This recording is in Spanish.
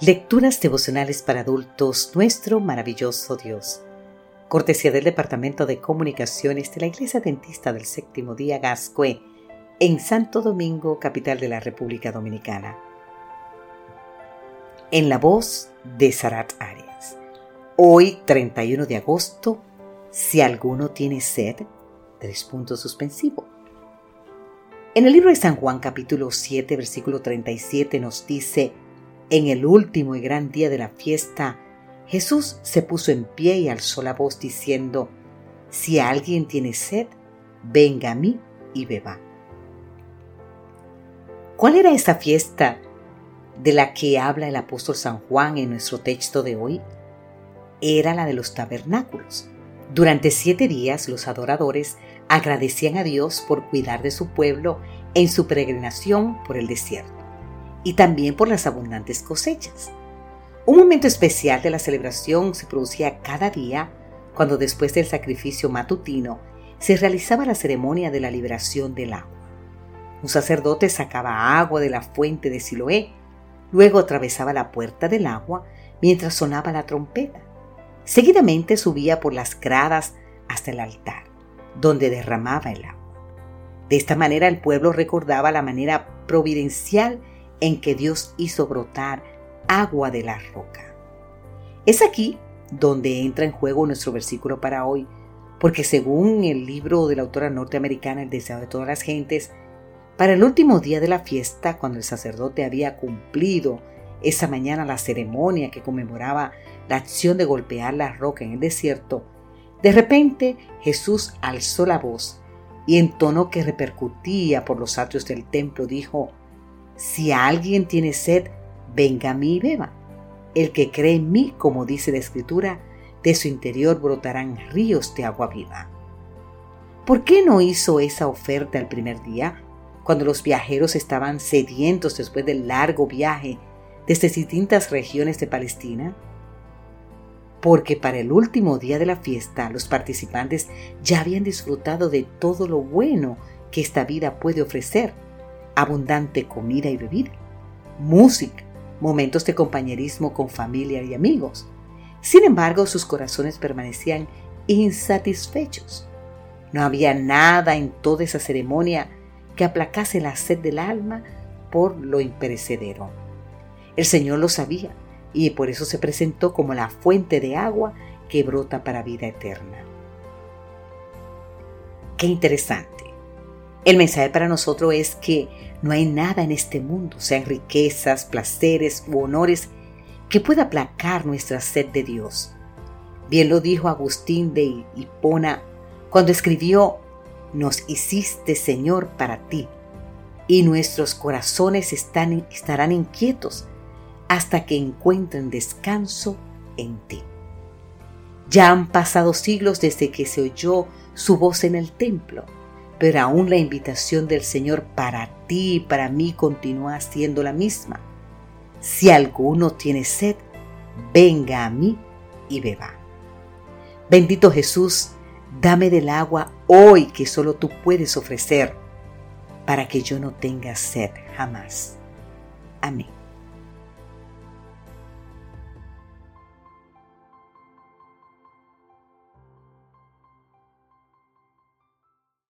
Lecturas devocionales para adultos, nuestro maravilloso Dios. Cortesía del Departamento de Comunicaciones de la Iglesia Dentista del Séptimo Día Gascue, en Santo Domingo, capital de la República Dominicana. En la voz de Sarat Arias. Hoy, 31 de agosto, si alguno tiene sed, tres puntos suspensivos. En el libro de San Juan capítulo 7, versículo 37 nos dice, en el último y gran día de la fiesta, Jesús se puso en pie y alzó la voz diciendo, Si alguien tiene sed, venga a mí y beba. ¿Cuál era esa fiesta de la que habla el apóstol San Juan en nuestro texto de hoy? Era la de los tabernáculos. Durante siete días los adoradores agradecían a Dios por cuidar de su pueblo en su peregrinación por el desierto y también por las abundantes cosechas. Un momento especial de la celebración se producía cada día cuando después del sacrificio matutino se realizaba la ceremonia de la liberación del agua. Un sacerdote sacaba agua de la fuente de Siloé, luego atravesaba la puerta del agua mientras sonaba la trompeta. Seguidamente subía por las gradas hasta el altar, donde derramaba el agua. De esta manera el pueblo recordaba la manera providencial en que Dios hizo brotar agua de la roca. Es aquí donde entra en juego nuestro versículo para hoy, porque según el libro de la autora norteamericana El deseo de todas las gentes, para el último día de la fiesta, cuando el sacerdote había cumplido esa mañana la ceremonia que conmemoraba la acción de golpear la roca en el desierto, de repente Jesús alzó la voz y en tono que repercutía por los atrios del templo dijo, si alguien tiene sed, venga a mí y beba. El que cree en mí, como dice la Escritura, de su interior brotarán ríos de agua viva. ¿Por qué no hizo esa oferta el primer día, cuando los viajeros estaban sedientos después del largo viaje desde distintas regiones de Palestina? Porque para el último día de la fiesta los participantes ya habían disfrutado de todo lo bueno que esta vida puede ofrecer abundante comida y bebida, música, momentos de compañerismo con familia y amigos. Sin embargo, sus corazones permanecían insatisfechos. No había nada en toda esa ceremonia que aplacase la sed del alma por lo imperecedero. El Señor lo sabía y por eso se presentó como la fuente de agua que brota para vida eterna. Qué interesante. El mensaje para nosotros es que no hay nada en este mundo, sean riquezas, placeres u honores, que pueda aplacar nuestra sed de Dios. Bien lo dijo Agustín de Hipona cuando escribió, Nos hiciste Señor para ti, y nuestros corazones están, estarán inquietos hasta que encuentren descanso en ti. Ya han pasado siglos desde que se oyó su voz en el templo pero aún la invitación del Señor para ti y para mí continúa siendo la misma. Si alguno tiene sed, venga a mí y beba. Bendito Jesús, dame del agua hoy que solo tú puedes ofrecer, para que yo no tenga sed jamás. Amén.